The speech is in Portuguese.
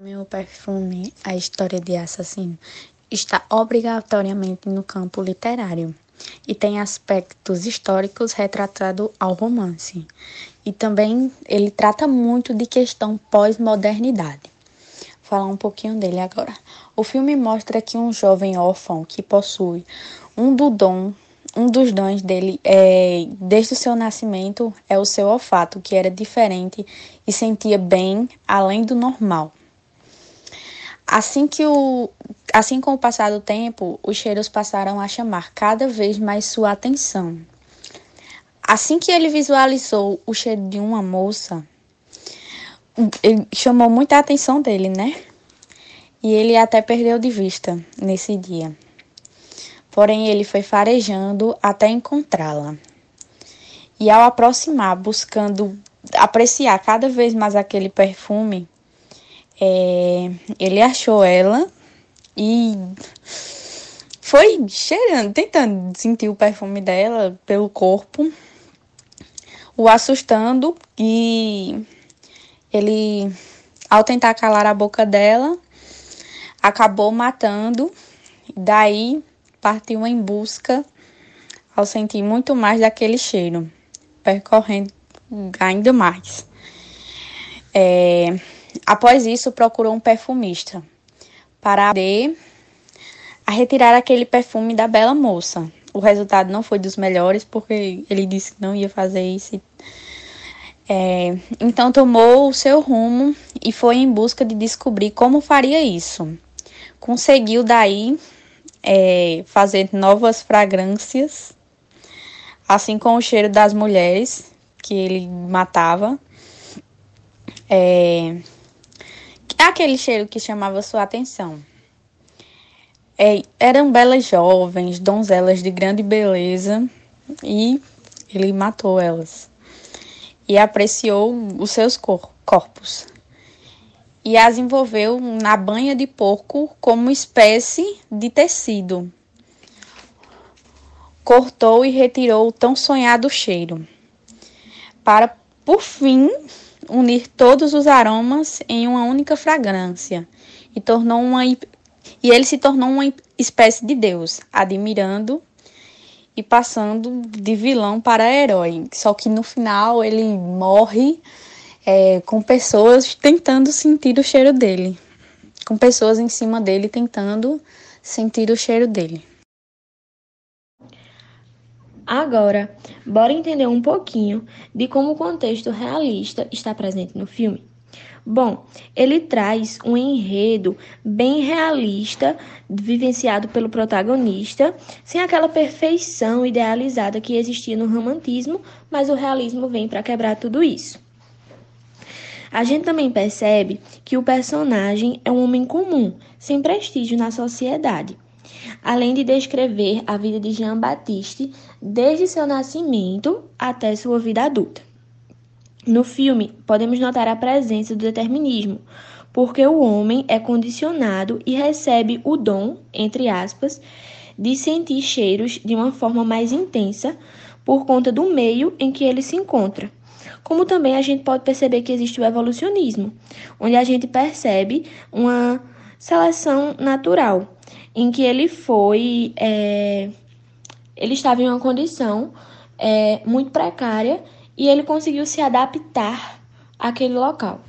Meu perfume, a história de assassino, está obrigatoriamente no campo literário e tem aspectos históricos retratados ao romance. E também ele trata muito de questão pós-modernidade. Vou falar um pouquinho dele agora. O filme mostra que um jovem órfão que possui um do dom, um dos dons dele é, desde o seu nascimento é o seu olfato, que era diferente e sentia bem além do normal. Assim que o assim com o passar do tempo, os cheiros passaram a chamar cada vez mais sua atenção. Assim que ele visualizou o cheiro de uma moça, chamou muita atenção dele, né? E ele até perdeu de vista nesse dia. Porém, ele foi farejando até encontrá-la. E ao aproximar, buscando apreciar cada vez mais aquele perfume, é, ele achou ela e foi cheirando, tentando sentir o perfume dela pelo corpo, o assustando e ele, ao tentar calar a boca dela, acabou matando. Daí partiu em busca ao sentir muito mais daquele cheiro, percorrendo ainda mais. É, Após isso, procurou um perfumista para a retirar aquele perfume da bela moça. O resultado não foi dos melhores, porque ele disse que não ia fazer isso. É, então tomou o seu rumo e foi em busca de descobrir como faria isso. Conseguiu daí é, fazer novas fragrâncias, assim com o cheiro das mulheres que ele matava. É aquele cheiro que chamava sua atenção. É, eram belas jovens, donzelas de grande beleza, e ele matou elas. E apreciou os seus cor corpos. E as envolveu na banha de porco como espécie de tecido. Cortou e retirou o tão sonhado cheiro. Para, por fim, unir todos os aromas em uma única fragrância e tornou uma e ele se tornou uma espécie de deus, admirando e passando de vilão para herói. Só que no final ele morre é, com pessoas tentando sentir o cheiro dele, com pessoas em cima dele tentando sentir o cheiro dele. Agora, bora entender um pouquinho de como o contexto realista está presente no filme. Bom, ele traz um enredo bem realista, vivenciado pelo protagonista, sem aquela perfeição idealizada que existia no romantismo, mas o realismo vem para quebrar tudo isso. A gente também percebe que o personagem é um homem comum, sem prestígio na sociedade além de descrever a vida de Jean Baptiste desde seu nascimento até sua vida adulta. No filme, podemos notar a presença do determinismo, porque o homem é condicionado e recebe o dom, entre aspas, de sentir cheiros de uma forma mais intensa por conta do meio em que ele se encontra. Como também a gente pode perceber que existe o evolucionismo, onde a gente percebe uma seleção natural, em que ele foi. É, ele estava em uma condição é, muito precária e ele conseguiu se adaptar àquele local.